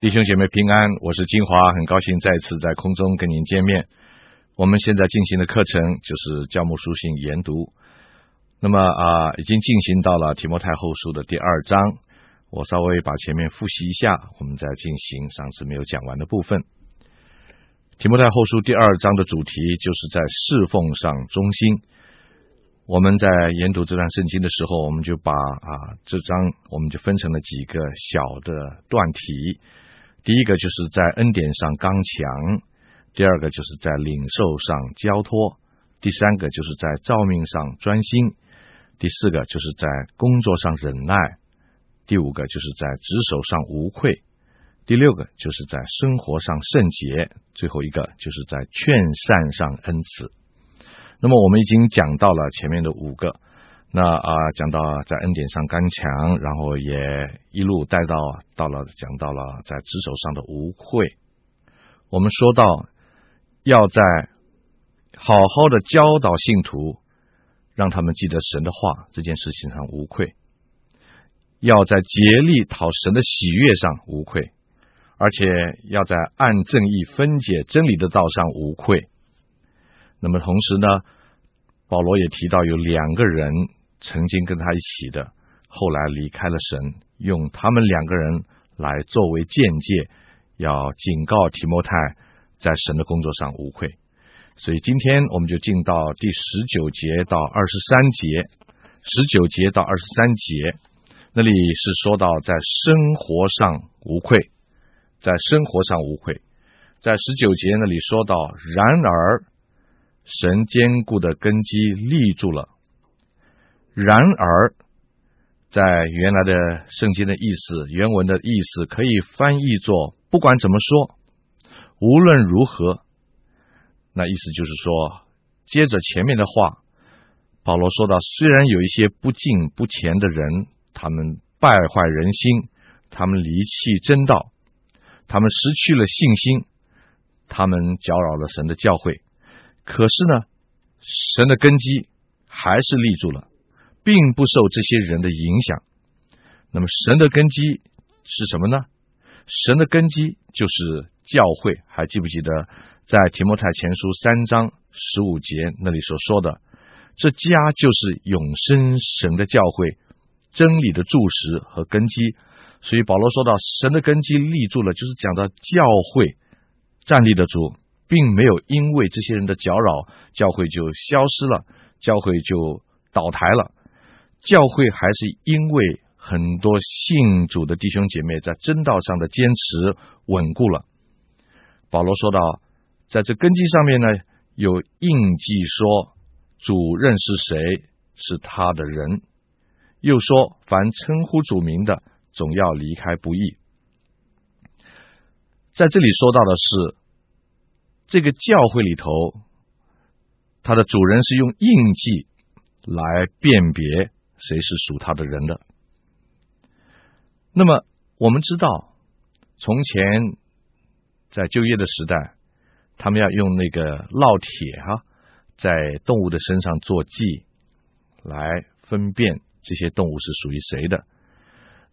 弟兄姐妹平安，我是金华，很高兴再次在空中跟您见面。我们现在进行的课程就是教牧书信研读，那么啊、已经进行到了提摩太后书的第二章。我稍微把前面复习一下，我们再进行上次没有讲完的部分。提摩太后书第二章的主题就是在侍奉上忠心。我们在研读这段圣经的时候，我们就把啊这章我们就分成了几个小的段题。第一个就是在恩典上刚强，第二个就是在领受上交托，第三个就是在照命上专心，第四个就是在工作上忍耐，第五个就是在职守上无愧，第六个就是在生活上圣洁，最后一个就是在劝善上恩慈。那么我们已经讲到了前面的五个。那啊，讲到在恩典上刚强，然后也一路带到到了讲到了在职守上的无愧。我们说到要在好好的教导信徒，让他们记得神的话这件事情上无愧；要在竭力讨神的喜悦上无愧，而且要在按正义分解真理的道上无愧。那么同时呢，保罗也提到有两个人。曾经跟他一起的，后来离开了神，用他们两个人来作为鉴戒，要警告提摩太在神的工作上无愧。所以今天我们就进到第十九节到二十三节，十九节到二十三节，那里是说到在生活上无愧，在生活上无愧，在十九节那里说到，然而神坚固的根基立住了。然而，在原来的圣经的意思，原文的意思可以翻译作“不管怎么说，无论如何”。那意思就是说，接着前面的话，保罗说到，虽然有一些不敬不虔的人，他们败坏人心，他们离弃真道，他们失去了信心，他们搅扰了神的教会，可是呢，神的根基还是立住了。并不受这些人的影响。那么，神的根基是什么呢？神的根基就是教会。还记不记得在提摩太前书三章十五节那里所说的？这家就是永生神的教会，真理的柱石和根基。所以保罗说到神的根基立住了，就是讲到教会站立得住，并没有因为这些人的搅扰，教会就消失了，教会就倒台了。教会还是因为很多信主的弟兄姐妹在真道上的坚持稳固了。保罗说到，在这根基上面呢，有印记说主认识谁是他的人，又说凡称呼主名的，总要离开不易。在这里说到的是，这个教会里头，他的主人是用印记来辨别。谁是属他的人的？那么我们知道，从前在旧约的时代，他们要用那个烙铁哈，在动物的身上做记，来分辨这些动物是属于谁的。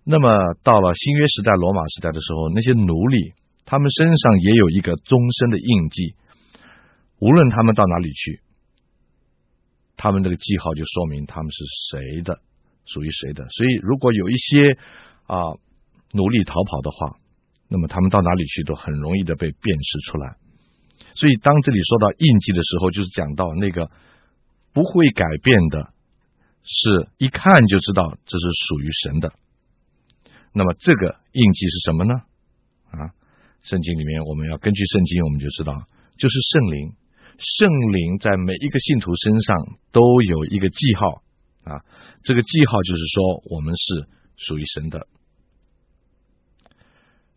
那么到了新约时代、罗马时代的时候，那些奴隶他们身上也有一个终身的印记，无论他们到哪里去。他们这个记号就说明他们是谁的，属于谁的。所以，如果有一些啊努力逃跑的话，那么他们到哪里去都很容易的被辨识出来。所以，当这里说到印记的时候，就是讲到那个不会改变的，是一看就知道这是属于神的。那么，这个印记是什么呢？啊，圣经里面我们要根据圣经，我们就知道就是圣灵。圣灵在每一个信徒身上都有一个记号啊，这个记号就是说我们是属于神的。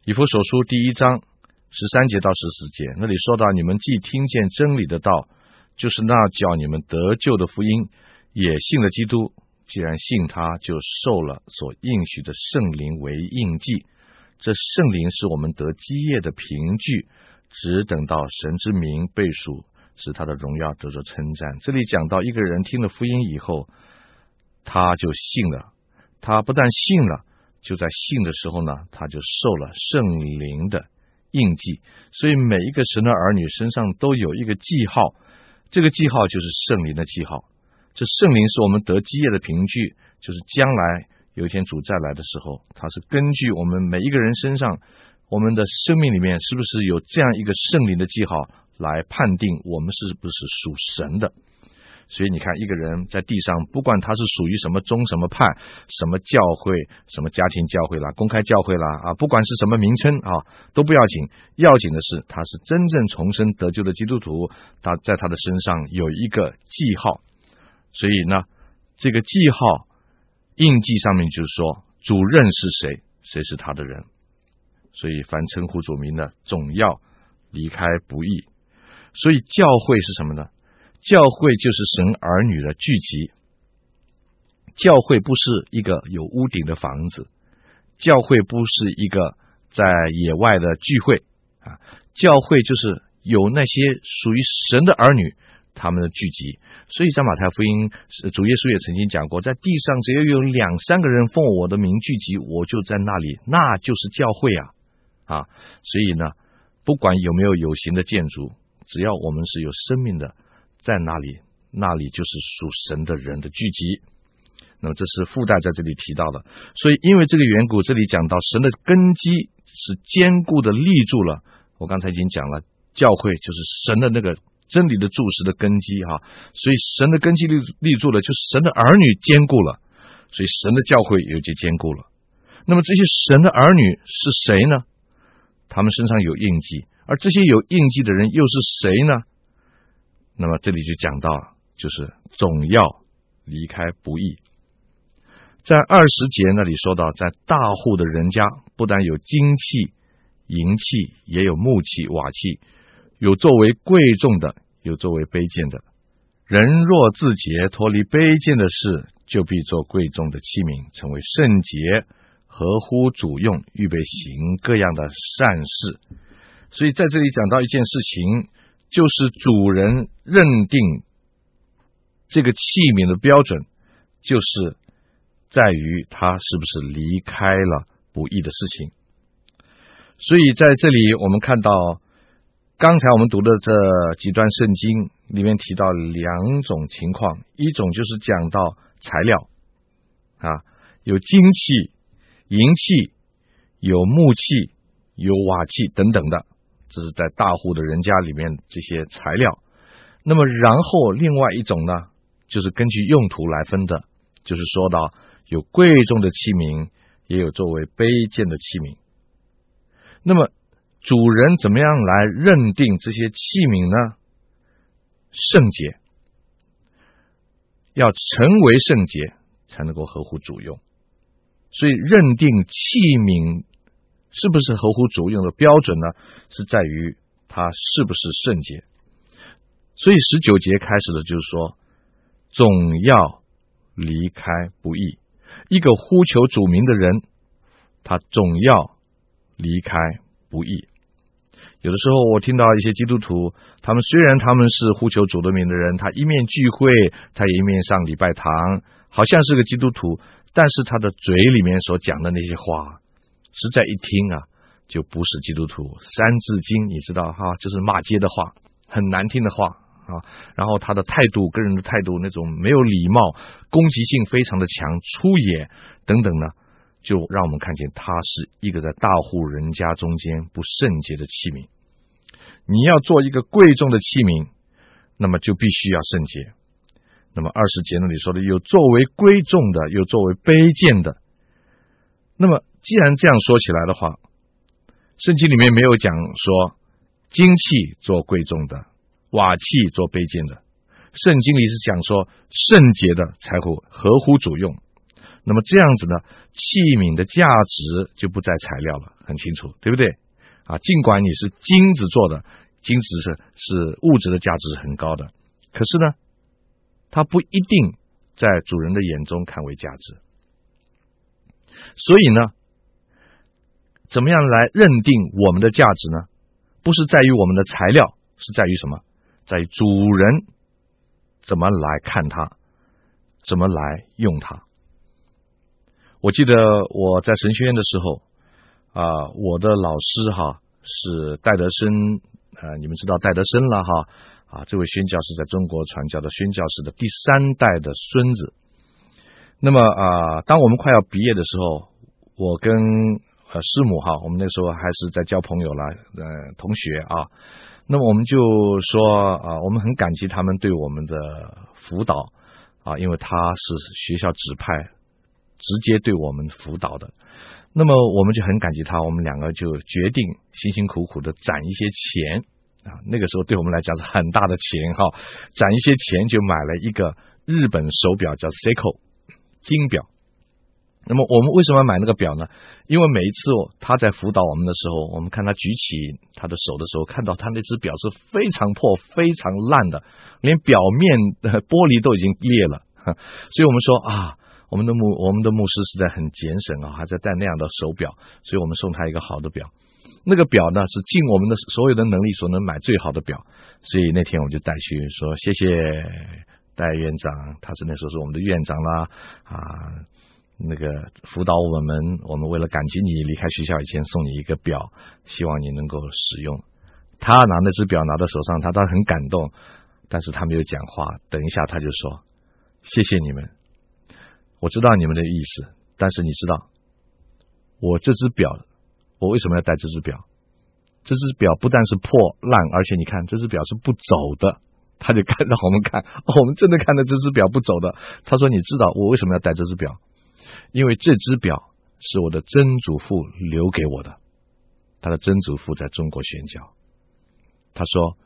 以弗所书第一章十三节到十四节，那里说到：你们既听见真理的道，就是那叫你们得救的福音，也信了基督。既然信他，就受了所应许的圣灵为印记。这圣灵是我们得基业的凭据，只等到神之名被赎。使他的荣耀得着称赞。这里讲到一个人听了福音以后，他就信了。他不但信了，就在信的时候呢，他就受了圣灵的印记。所以每一个神的儿女身上都有一个记号，这个记号就是圣灵的记号。这圣灵是我们得基业的凭据，就是将来有一天主再来的时候，他是根据我们每一个人身上，我们的生命里面是不是有这样一个圣灵的记号来判定我们是不是属神的。所以你看，一个人在地上，不管他是属于什么宗、什么派、什么教会、什么家庭教会啦、公开教会啦啊，不管是什么名称啊，都不要紧，要紧的是他是真正重生得救的基督徒，他在他的身上有一个记号。所以呢，这个记号印记上面就是说，主认识谁，谁是他的人。所以凡称呼主名的，总要离开不义。所以教会是什么呢？教会就是神儿女的聚集。教会不是一个有屋顶的房子，教会不是一个在野外的聚会啊，教会就是有那些属于神的儿女。他们的聚集，所以在马太福音，主耶稣也曾经讲过，在地上只要有两三个人奉我的名聚集，我就在那里，那就是教会啊啊！所以呢，不管有没有有形的建筑，只要我们是有生命的，在那里，那里就是属神的人的聚集。那么这是附带在这里提到的。所以因为这个缘故，这里讲到神的根基是坚固的立住了。我刚才已经讲了，教会就是神的那个。真理的柱石的根基哈，所以神的根基立立住了，就神的儿女坚固了，所以神的教会也就坚固了。那么这些神的儿女是谁呢？他们身上有印记，而这些有印记的人又是谁呢？那么这里就讲到，就是总要离开不义。在二十节那里说到，在大户的人家，不但有金器、银器，也有木器、瓦器。有作为贵重的，有作为卑贱的。人若自洁，脱离卑贱的事，就必做贵重的器皿，成为圣洁，合乎主用，预备行各样的善事。所以在这里讲到一件事情，就是主人认定这个器皿的标准，就是在于他是不是离开了不义的事情。所以在这里我们看到。刚才我们读的这几段圣经里面提到两种情况，一种就是讲到材料啊，有金器、银器，有木器、有瓦器等等的，这是在大户的人家里面这些材料。那么，然后另外一种呢，就是根据用途来分的，就是说到有贵重的器皿，也有作为卑贱的器皿。那么。主人怎么样来认定这些器皿呢？圣洁，要成为圣洁才能够合乎主用。所以认定器皿是不是合乎主用的标准呢？是在于它是不是圣洁。所以十九节开始的就是说，总要离开不易。一个呼求主名的人，他总要离开不易。有的时候，我听到一些基督徒，他们虽然他们是呼求主的名的人，他一面聚会，他也一面上礼拜堂，好像是个基督徒，但是他的嘴里面所讲的那些话，实在一听啊，就不是基督徒。三字经，你知道哈，就是骂街的话，很难听的话啊。然后他的态度，跟人的态度，那种没有礼貌、攻击性非常的强、粗野等等呢。就让我们看见，他是一个在大户人家中间不圣洁的器皿。你要做一个贵重的器皿，那么就必须要圣洁。那么二十节那里说的，有作为贵重的，有作为卑贱的。那么既然这样说起来的话，圣经里面没有讲说金器做贵重的，瓦器做卑贱的。圣经里是讲说圣洁的才会合乎主用。那么这样子呢，器皿的价值就不在材料了，很清楚，对不对？啊，尽管你是金子做的，金子是是物质的价值是很高的，可是呢，它不一定在主人的眼中看为价值。所以呢，怎么样来认定我们的价值呢？不是在于我们的材料，是在于什么？在于主人怎么来看它，怎么来用它。我记得我在神学院的时候啊，我的老师哈是戴德生，呃，你们知道戴德生了哈啊，这位宣教士在中国传教的宣教士的第三代的孙子。那么啊，当我们快要毕业的时候，我跟呃师母哈，我们那时候还是在交朋友了，呃，同学啊。那么我们就说啊，我们很感激他们对我们的辅导啊，因为他是学校指派，直接对我们辅导的。那么我们就很感激他，我们两个就决定辛辛苦苦的攒一些钱啊，那个时候对我们来讲是很大的钱哈，攒一些钱就买了一个日本手表，叫 Seiko 金表。那么我们为什么要买那个表呢？因为每一次他在辅导我们的时候，我们看他举起他的手的时候，看到他那只表是非常破、非常烂的，连表面的玻璃都已经裂了。所以我们说啊，我们的牧我们的牧师实在很节省啊，还在戴那样的手表，所以我们送他一个好的表。那个表呢，是尽我们的所有的能力所能买最好的表。所以那天我就带去说谢谢戴院长，他是那时候是我们的院长啦啊。那个辅导我们，我们为了感激你离开学校以前送你一个表，希望你能够使用。他拿那只表拿到手上，他当然很感动，但是他没有讲话。等一下他就说：“谢谢你们，我知道你们的意思，但是你知道我这只表，我为什么要戴这只表？这只表不但是破烂，而且你看这只表是不走的。”他就看让我们看，我们真的看到这只表不走的。他说：“你知道我为什么要戴这只表？”因为这只表是我的曾祖父留给我的，他的曾祖父在中国宣教。他说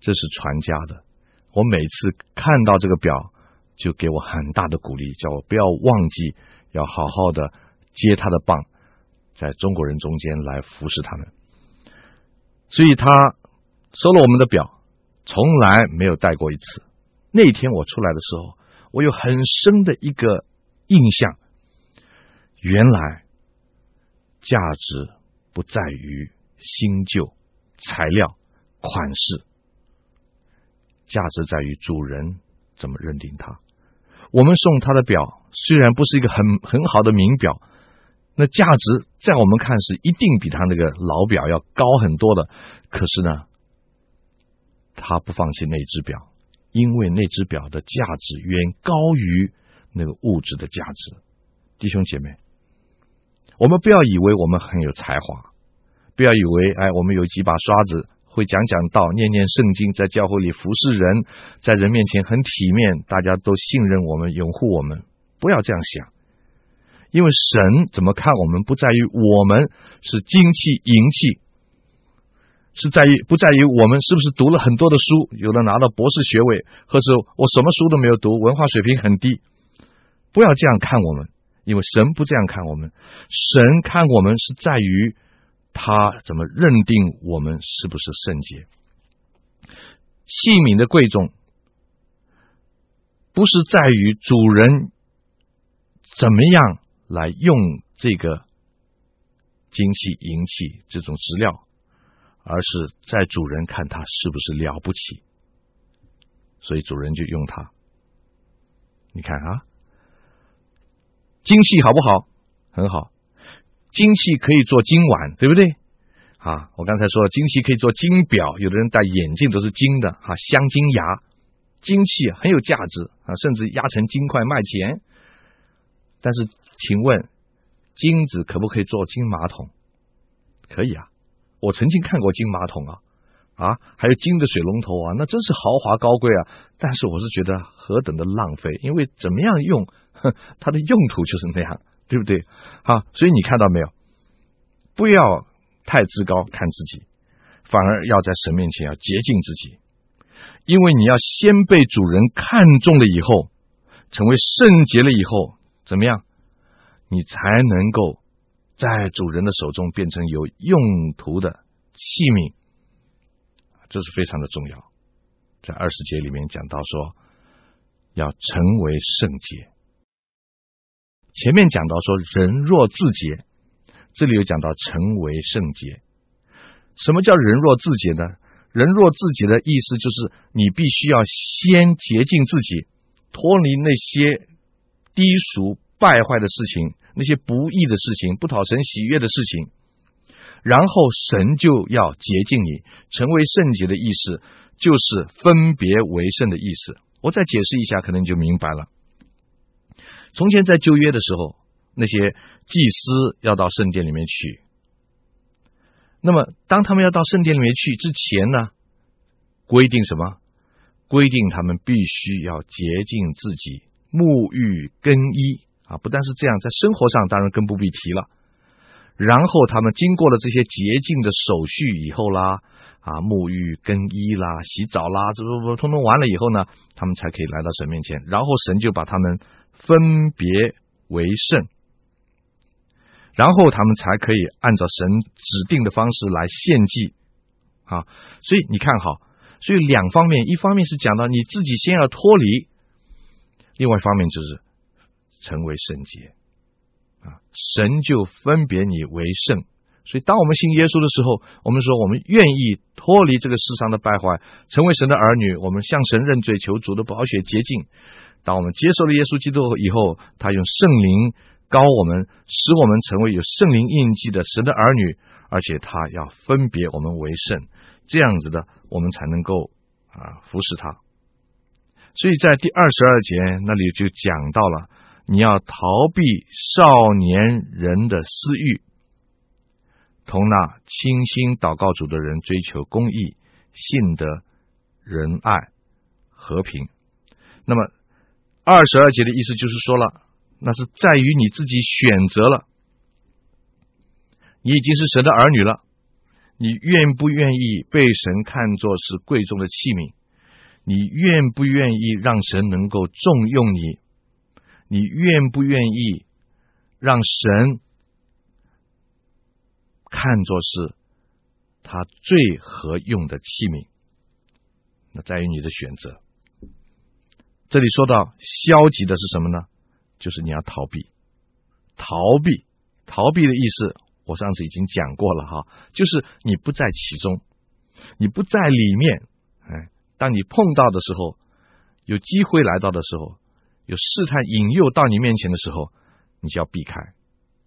这是传家的，我每次看到这个表，就给我很大的鼓励，叫我不要忘记，要好好的接他的棒，在中国人中间来服侍他们。所以他收了我们的表，从来没有戴过一次。那天我出来的时候，我有很深的一个。印象，原来价值不在于新旧、材料、款式，价值在于主人怎么认定它。我们送他的表虽然不是一个很很好的名表，那价值在我们看是一定比他那个老表要高很多的。可是呢，他不放弃那只表，因为那只表的价值远高于。那个物质的价值，弟兄姐妹，我们不要以为我们很有才华，不要以为哎，我们有几把刷子，会讲讲道、念念圣经，在教会里服侍人，在人面前很体面，大家都信任我们、拥护我们。不要这样想，因为神怎么看我们，不在于我们是金器银器，是在于不在于我们是不是读了很多的书，有的拿到博士学位，或是我什么书都没有读，文化水平很低。不要这样看我们，因为神不这样看我们。神看我们是在于他怎么认定我们是不是圣洁。器皿的贵重，不是在于主人怎么样来用这个金器、银器这种资料，而是在主人看他是不是了不起，所以主人就用它。你看啊。金器好不好？很好，金器可以做金碗，对不对？啊，我刚才说了，金器可以做金表，有的人戴眼镜都是金的，哈，镶金牙，金器很有价值啊，甚至压成金块卖钱。但是，请问，金子可不可以做金马桶？可以啊，我曾经看过金马桶啊，啊，还有金的水龙头啊，那真是豪华高贵啊。但是，我是觉得何等的浪费，因为怎么样用？它的用途就是那样，对不对？好，所以你看到没有？不要太自高看自己，反而要在神面前要洁净自己，因为你要先被主人看中了以后，成为圣洁了以后，怎么样？你才能够在主人的手中变成有用途的器皿，这是非常的重要。在二十节里面讲到说，要成为圣洁。前面讲到说，人若自洁，这里又讲到成为圣洁。什么叫人若自洁呢？人若自洁的意思就是，你必须要先洁净自己，脱离那些低俗败坏的事情，那些不义的事情，不讨神喜悦的事情，然后神就要洁净你，成为圣洁的意思，就是分别为圣的意思。我再解释一下，可能你就明白了。从前在旧约的时候，那些祭司要到圣殿里面去。那么，当他们要到圣殿里面去之前呢，规定什么？规定他们必须要洁净自己，沐浴更衣啊！不但是这样，在生活上当然更不必提了。然后他们经过了这些洁净的手续以后啦，啊，沐浴更衣啦，洗澡啦，这不不，通通完了以后呢，他们才可以来到神面前。然后神就把他们分别为圣，然后他们才可以按照神指定的方式来献祭啊！所以你看哈，所以两方面，一方面是讲到你自己先要脱离，另外一方面就是成为圣洁。啊，神就分别你为圣，所以当我们信耶稣的时候，我们说我们愿意脱离这个世上的败坏，成为神的儿女，我们向神认罪，求主的宝血洁净。当我们接受了耶稣基督以后，他用圣灵膏我们，使我们成为有圣灵印记的神的儿女，而且他要分别我们为圣，这样子的，我们才能够啊服侍他。所以在第二十二节那里就讲到了。你要逃避少年人的私欲，同那清心祷告主的人追求公义、信德、仁爱、和平。那么二十二节的意思就是说了，那是在于你自己选择了，你已经是神的儿女了，你愿不愿意被神看作是贵重的器皿？你愿不愿意让神能够重用你？你愿不愿意让神看作是他最合用的器皿？那在于你的选择。这里说到消极的是什么呢？就是你要逃避，逃避，逃避的意思，我上次已经讲过了哈，就是你不在其中，你不在里面。哎，当你碰到的时候，有机会来到的时候。有试探引诱到你面前的时候，你就要避开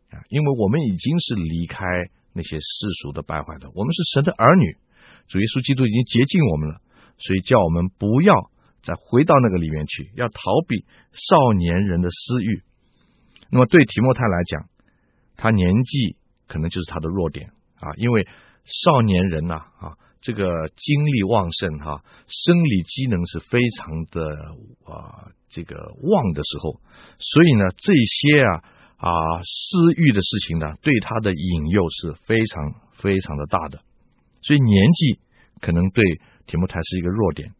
啊！因为我们已经是离开那些世俗的败坏的，我们是神的儿女，主耶稣基督已经洁净我们了，所以叫我们不要再回到那个里面去，要逃避少年人的私欲。那么对提摩太来讲，他年纪可能就是他的弱点啊，因为少年人呐啊。这个精力旺盛哈，生理机能是非常的啊，这个旺的时候，所以呢，这些啊啊私欲的事情呢，对他的引诱是非常非常的大的，所以年纪可能对提摩台是一个弱点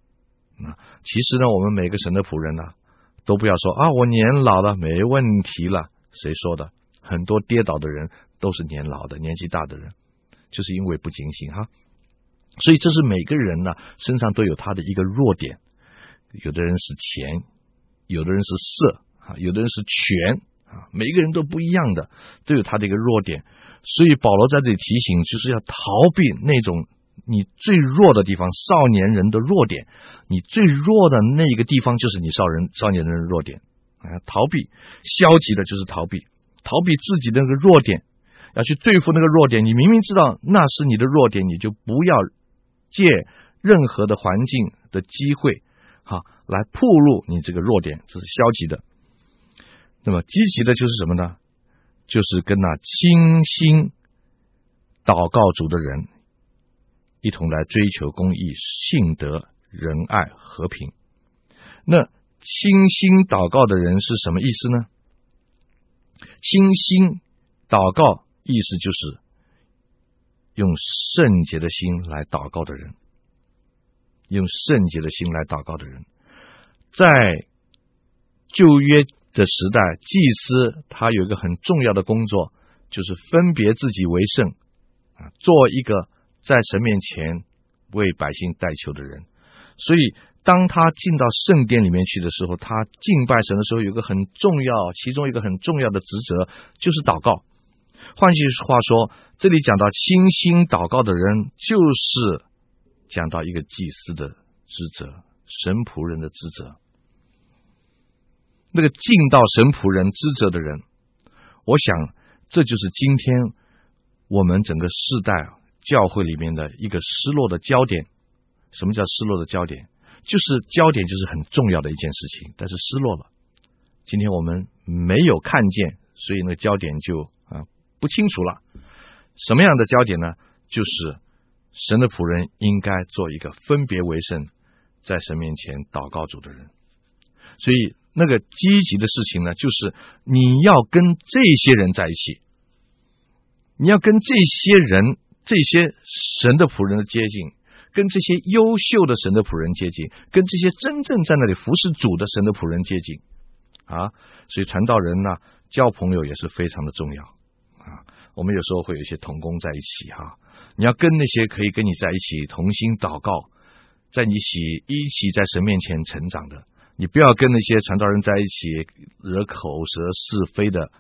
啊。其实呢，我们每个神的仆人呢，都不要说啊，我年老了没问题了，谁说的？很多跌倒的人都是年老的，年纪大的人，就是因为不警醒哈。所以这是每个人呢身上都有他的一个弱点，有的人是钱，有的人是色啊，有的人是权啊，每一个人都不一样的，都有他的一个弱点。所以保罗在这里提醒，就是要逃避那种你最弱的地方，少年人的弱点。你最弱的那一个地方，就是你少人少年人的弱点啊。逃避消极的就是逃避，逃避自己的那个弱点，要去对付那个弱点。你明明知道那是你的弱点，你就不要。借任何的环境的机会，哈，来暴露你这个弱点，这是消极的。那么积极的就是什么呢？就是跟那清心祷告主的人一同来追求公义、信德、仁爱、和平。那清心祷告的人是什么意思呢？清心祷告意思就是。用圣洁的心来祷告的人，用圣洁的心来祷告的人，在旧约的时代，祭司他有一个很重要的工作，就是分别自己为圣啊，做一个在神面前为百姓代求的人。所以，当他进到圣殿里面去的时候，他敬拜神的时候，有一个很重要，其中一个很重要的职责就是祷告。换句话说，这里讲到清心祷告的人，就是讲到一个祭司的职责，神仆人的职责。那个尽到神仆人职责的人。我想，这就是今天我们整个世代教会里面的一个失落的焦点。什么叫失落的焦点？就是焦点就是很重要的一件事情，但是失落了。今天我们没有看见，所以那个焦点就不清楚了。什么样的焦点呢？就是神的仆人应该做一个分别为圣，在神面前祷告主的人。所以那个积极的事情呢，就是你要跟这些人在一起，你要跟这些人、这些神的仆人的接近。跟这些优秀的神的仆人接近，跟这些真正在那里服侍主的神的仆人接近啊！所以传道人呢，交朋友也是非常的重要啊。我们有时候会有一些同工在一起哈，你要跟那些可以跟你在一起同心祷告，在你一起一起在神面前成长的，你不要跟那些传道人在一起惹口舌是非的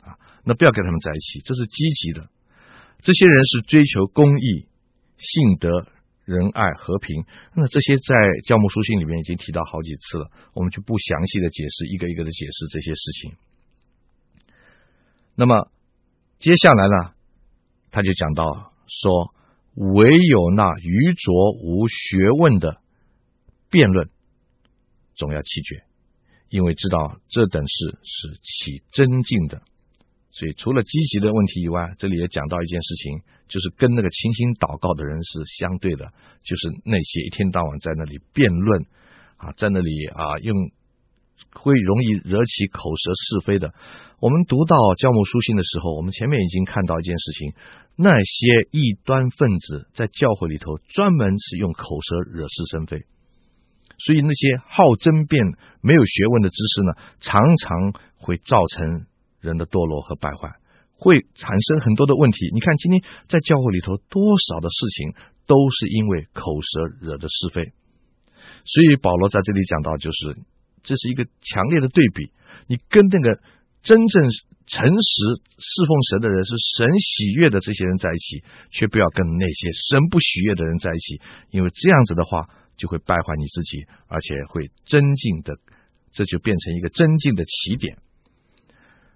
啊，那不要跟他们在一起，这是积极的。这些人是追求公义、信德。仁爱和平，那这些在教牧书信里面已经提到好几次了，我们就不详细的解释，一个一个的解释这些事情。那么接下来呢，他就讲到说，唯有那愚拙无学问的辩论，总要弃绝，因为知道这等事是起争竞的。所以，除了积极的问题以外，这里也讲到一件事情，就是跟那个清心祷告的人是相对的，就是那些一天到晚在那里辩论啊，在那里啊用会容易惹起口舌是非的。我们读到教牧书信的时候，我们前面已经看到一件事情，那些异端分子在教会里头专门是用口舌惹是生非，所以那些好争辩、没有学问的知识呢，常常会造成。人的堕落和败坏会产生很多的问题。你看，今天在教会里头，多少的事情都是因为口舌惹的是非。所以保罗在这里讲到，就是这是一个强烈的对比。你跟那个真正诚实侍奉神的人，是神喜悦的这些人在一起，却不要跟那些神不喜悦的人在一起，因为这样子的话，就会败坏你自己，而且会增进的，这就变成一个增进的起点。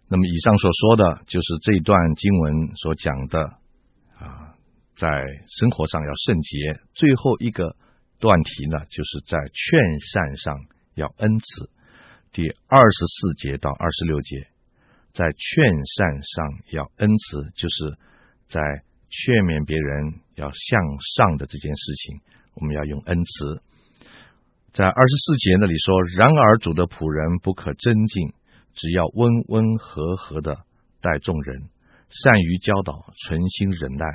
那么以上所说的就是这一段经文所讲的啊，在生活上要圣洁。最后一个段题呢，就是在劝善上要恩慈。第二十四节到二十六节，在劝善上要恩慈，就是在劝勉别人要向上的这件事情，我们要用恩慈。在二十四节那里说：“然而主的仆人不可争竞。”只要温温和和的待众人，善于教导，存心忍耐，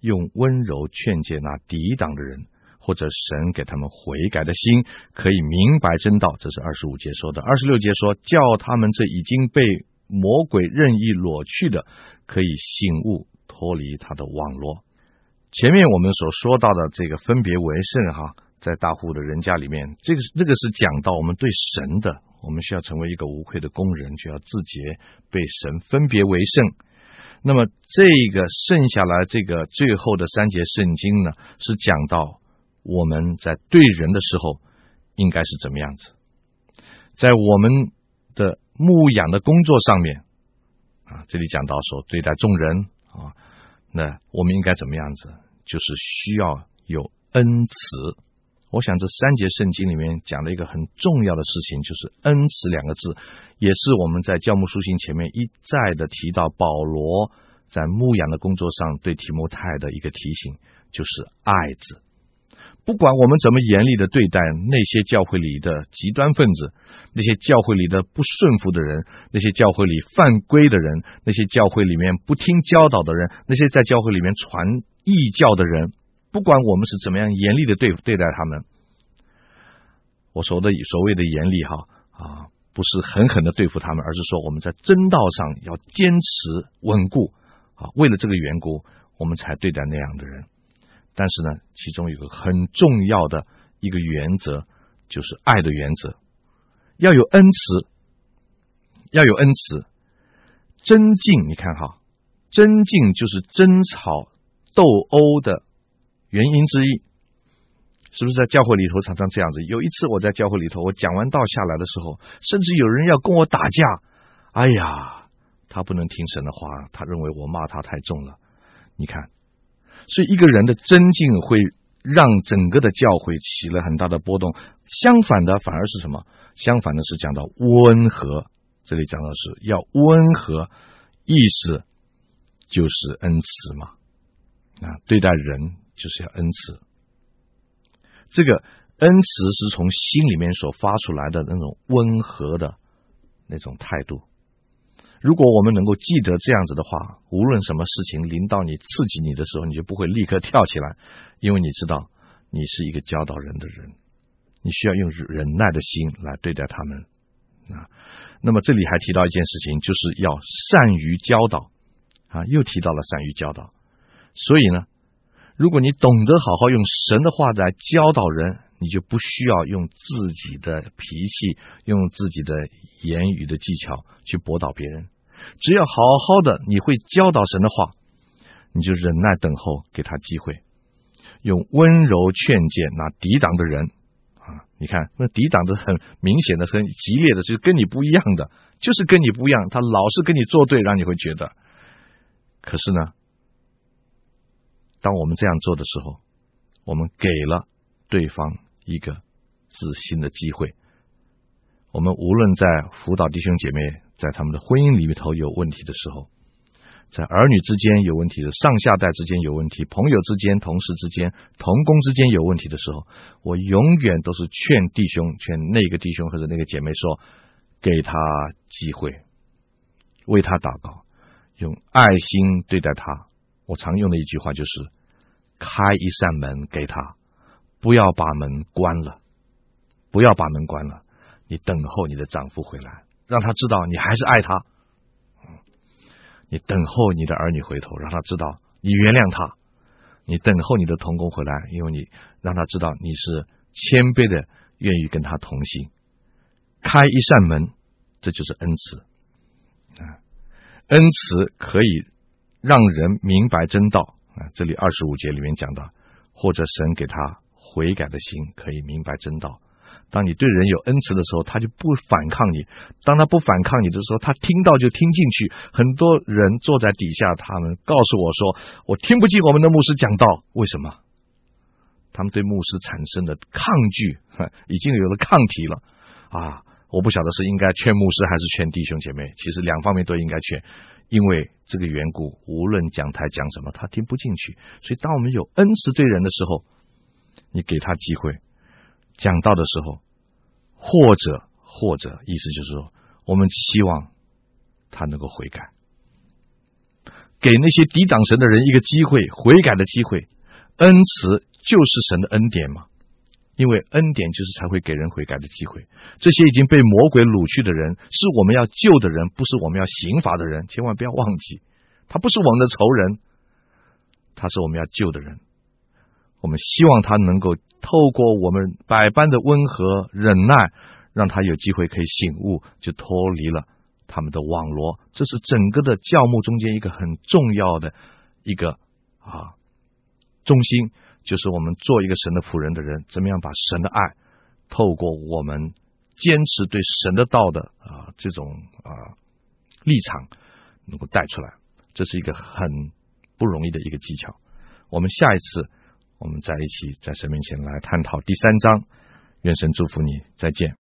用温柔劝诫那抵挡的人，或者神给他们悔改的心，可以明白真道。这是二十五节说的。二十六节说，叫他们这已经被魔鬼任意裸去的，可以醒悟，脱离他的网络。前面我们所说到的这个分别为圣，哈，在大户的人家里面，这个这个是讲到我们对神的。我们需要成为一个无愧的工人，就要自洁，被神分别为圣。那么，这个剩下来这个最后的三节圣经呢，是讲到我们在对人的时候应该是怎么样子，在我们的牧养的工作上面啊，这里讲到说对待众人啊，那我们应该怎么样子？就是需要有恩慈。我想这三节圣经里面讲了一个很重要的事情，就是“恩慈”两个字，也是我们在教牧书信前面一再的提到。保罗在牧养的工作上对提摩太的一个提醒，就是“爱”字。不管我们怎么严厉的对待那些教会里的极端分子，那些教会里的不顺服的人，那些教会里犯规的人，那些教会里面不听教导的人，那些在教会里面传异教的人。不管我们是怎么样严厉的对对待他们，我说的所谓的严厉哈啊，不是狠狠的对付他们，而是说我们在真道上要坚持稳固啊。为了这个缘故，我们才对待那样的人。但是呢，其中有个很重要的一个原则，就是爱的原则，要有恩慈，要有恩慈。争竞，你看哈，争竞就是争吵斗殴的。原因之一，是不是在教会里头常常这样子？有一次我在教会里头，我讲完道下来的时候，甚至有人要跟我打架。哎呀，他不能听神的话，他认为我骂他太重了。你看，所以一个人的尊敬会让整个的教会起了很大的波动。相反的，反而是什么？相反的是讲到温和。这里讲到是要温和，意思就是恩慈嘛。啊，对待人就是要恩慈。这个恩慈是从心里面所发出来的那种温和的那种态度。如果我们能够记得这样子的话，无论什么事情临到你、刺激你的时候，你就不会立刻跳起来，因为你知道你是一个教导人的人，你需要用忍耐的心来对待他们啊。那么这里还提到一件事情，就是要善于教导啊，又提到了善于教导。所以呢。如果你懂得好好用神的话来教导人，你就不需要用自己的脾气、用自己的言语的技巧去驳倒别人。只要好好的，你会教导神的话，你就忍耐等候，给他机会，用温柔劝诫那抵挡的人啊！你看，那抵挡的很明显的、很激烈的，就是跟你不一样的，就是跟你不一样，他老是跟你作对，让你会觉得。可是呢？当我们这样做的时候，我们给了对方一个自新的机会。我们无论在辅导弟兄姐妹，在他们的婚姻里头有问题的时候，在儿女之间有问题的，上下代之间有问题，朋友之间、同事之间、同工之间有问题的时候，我永远都是劝弟兄、劝那个弟兄或者那个姐妹说：给他机会，为他祷告，用爱心对待他。我常用的一句话就是：开一扇门给他，不要把门关了，不要把门关了。你等候你的丈夫回来，让他知道你还是爱他。你等候你的儿女回头，让他知道你原谅他。你等候你的同工回来，因为你让他知道你是谦卑的，愿意跟他同行。开一扇门，这就是恩慈。啊，恩慈可以。让人明白真道啊！这里二十五节里面讲到，或者神给他悔改的心，可以明白真道。当你对人有恩慈的时候，他就不反抗你；当他不反抗你的时候，他听到就听进去。很多人坐在底下，他们告诉我说：“我听不进我们的牧师讲道，为什么？”他们对牧师产生的抗拒，已经有了抗体了啊！我不晓得是应该劝牧师还是劝弟兄姐妹，其实两方面都应该劝。因为这个缘故，无论讲台讲什么，他听不进去。所以，当我们有恩慈对人的时候，你给他机会讲道的时候，或者或者意思就是说，我们希望他能够悔改，给那些抵挡神的人一个机会悔改的机会。恩慈就是神的恩典嘛。因为恩典就是才会给人悔改的机会。这些已经被魔鬼掳去的人，是我们要救的人，不是我们要刑罚的人。千万不要忘记，他不是我们的仇人，他是我们要救的人。我们希望他能够透过我们百般的温和忍耐，让他有机会可以醒悟，就脱离了他们的网罗。这是整个的教牧中间一个很重要的一个啊中心。就是我们做一个神的仆人的人，怎么样把神的爱透过我们坚持对神的道的啊这种啊立场能够带出来，这是一个很不容易的一个技巧。我们下一次我们在一起在神面前来探讨第三章，愿神祝福你，再见。